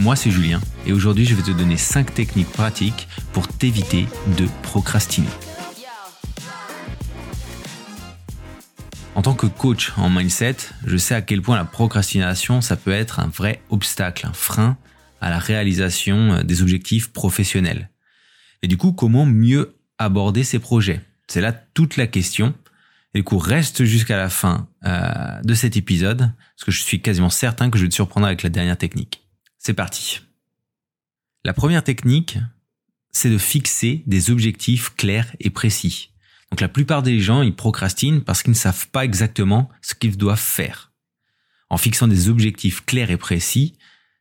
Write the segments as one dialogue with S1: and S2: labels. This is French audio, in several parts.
S1: Moi c'est Julien et aujourd'hui je vais te donner 5 techniques pratiques pour t'éviter de procrastiner. En tant que coach en mindset, je sais à quel point la procrastination, ça peut être un vrai obstacle, un frein à la réalisation euh, des objectifs professionnels. Et du coup, comment mieux aborder ces projets? C'est là toute la question. Et du coup, reste jusqu'à la fin euh, de cet épisode, parce que je suis quasiment certain que je vais te surprendre avec la dernière technique. C'est parti. La première technique, c'est de fixer des objectifs clairs et précis. Donc la plupart des gens, ils procrastinent parce qu'ils ne savent pas exactement ce qu'ils doivent faire. En fixant des objectifs clairs et précis,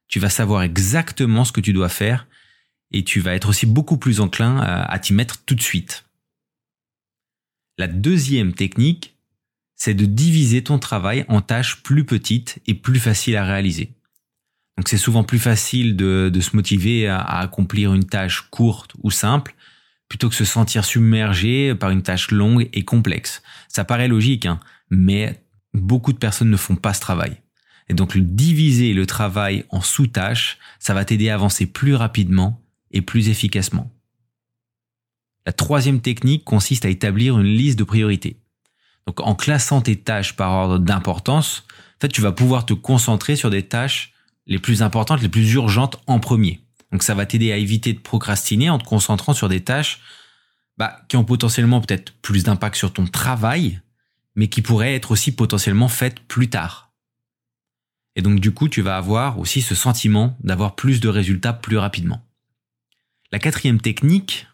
S1: tu vas savoir exactement ce que tu dois faire et tu vas être aussi beaucoup plus enclin à, t'y mettre tout de suite. La deuxième technique, c'est de diviser ton travail en tâches plus petites et plus faciles à réaliser. Donc c'est souvent plus facile de, se motiver à, accomplir une tâche courte ou simple plutôt que se sentir submergé par une tâche longue et complexe. Ça paraît logique, hein, mais beaucoup de personnes ne font pas ce travail. Et donc diviser le travail en sous-tâches, ça va t'aider à avancer plus rapidement et plus efficacement. La troisième technique consiste à établir une liste de priorités. Donc en classant tes tâches par ordre d'importance, en fait, tu vas pouvoir te concentrer sur des tâches les plus importantes, les plus urgentes en premier. Donc ça va t'aider à éviter de procrastiner en te concentrant sur des tâches bah, qui ont potentiellement peut-être plus d'impact sur ton travail, mais qui pourraient être aussi potentiellement faites plus tard. Et donc du coup, tu vas avoir aussi ce sentiment d'avoir plus de résultats plus rapidement. La quatrième technique,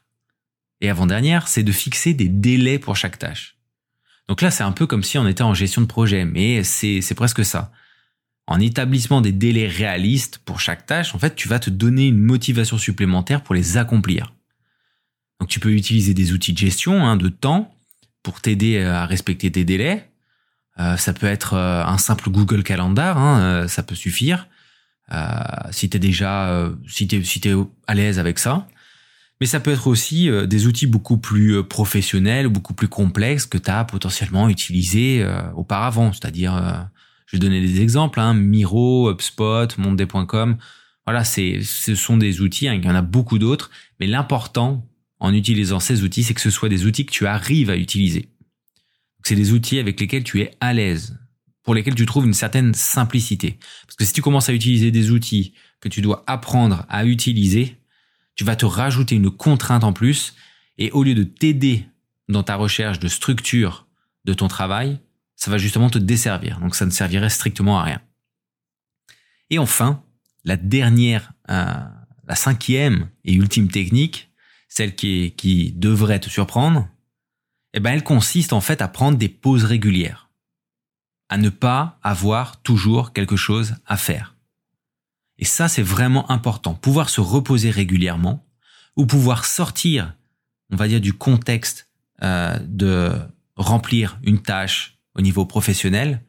S1: et avant-dernière, c'est de fixer des délais pour chaque tâche. Donc là, c'est un peu comme si on était en gestion de projet, mais c'est presque ça en établissement des délais réalistes pour chaque tâche, en fait, tu vas te donner une motivation supplémentaire pour les accomplir. Donc, tu peux utiliser des outils de gestion hein, de temps pour t'aider euh, à respecter tes délais. Euh, ça peut être euh, un simple Google Calendar, hein, ça peut suffire. si t'es déjà, si t'es si à l'aise avec ça. Mais ça peut être aussi des outils beaucoup plus professionnels, beaucoup plus complexes que tu as potentiellement utilisés auparavant, c'est-à-dire je vais donner des exemples, hein, Miro, HubSpot, Monday.com. Voilà, c'est, ce sont des outils, hein, il y en a beaucoup d'autres, mais l'important en utilisant ces outils, c'est que ce soit des outils que tu arrives à utiliser. C'est des outils avec lesquels tu es à l'aise, pour lesquels tu trouves une certaine simplicité. Parce que si tu commences à utiliser des outils que tu dois apprendre à utiliser, tu vas te rajouter une contrainte en plus, et au lieu de t'aider dans ta recherche de structure de ton travail, ça va justement te desservir. Donc ça ne servirait strictement à rien. Et enfin, la dernière, euh, la cinquième et ultime technique, celle qui, qui devrait te surprendre, eh ben elle consiste en fait à prendre des pauses régulières, à ne pas avoir toujours quelque chose à faire. Et ça, c'est vraiment important. Pouvoir se reposer régulièrement ou pouvoir sortir, on va dire, du contexte euh, de remplir une tâche, au niveau professionnel,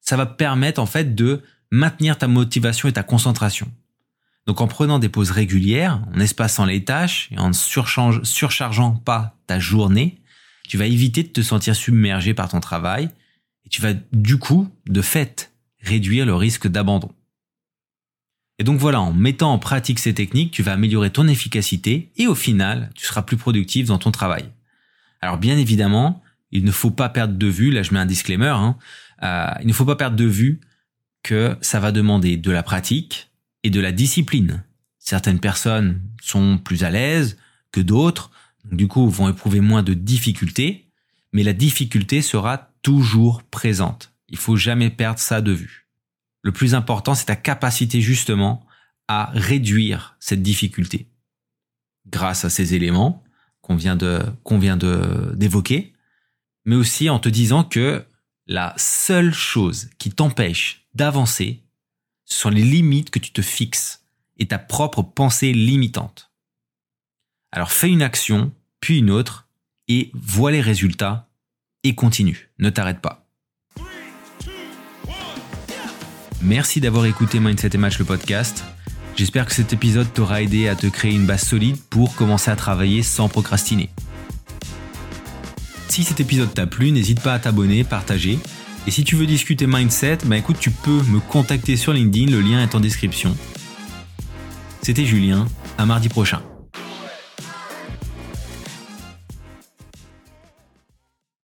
S1: ça va permettre en fait de maintenir ta motivation et ta concentration. Donc en prenant des pauses régulières, en espaçant les tâches et en surchargeant pas ta journée, tu vas éviter de te sentir submergé par ton travail et tu vas du coup, de fait, réduire le risque d'abandon. Et donc voilà, en mettant en pratique ces techniques, tu vas améliorer ton efficacité et au final, tu seras plus productif dans ton travail. Alors bien évidemment, il ne faut pas perdre de vue, là je mets un disclaimer, hein, euh, il ne faut pas perdre de vue que ça va demander de la pratique et de la discipline. Certaines personnes sont plus à l'aise que d'autres, du coup vont éprouver moins de difficultés, mais la difficulté sera toujours présente. Il faut jamais perdre ça de vue. Le plus important, c'est ta capacité justement à réduire cette difficulté. Grâce à ces éléments qu'on vient de, qu'on d'évoquer, mais aussi en te disant que la seule chose qui t'empêche d'avancer, ce sont les limites que tu te fixes et ta propre pensée limitante. Alors fais une action, puis une autre, et vois les résultats et continue, ne t'arrête pas. Merci d'avoir écouté Mindset et Match le podcast. J'espère que cet épisode t'aura aidé à te créer une base solide pour commencer à travailler sans procrastiner. Si cet épisode t'a plu, n'hésite pas à t'abonner, partager. Et si tu veux discuter mindset, bah écoute, tu peux me contacter sur LinkedIn, le lien est en description. C'était Julien, à mardi prochain.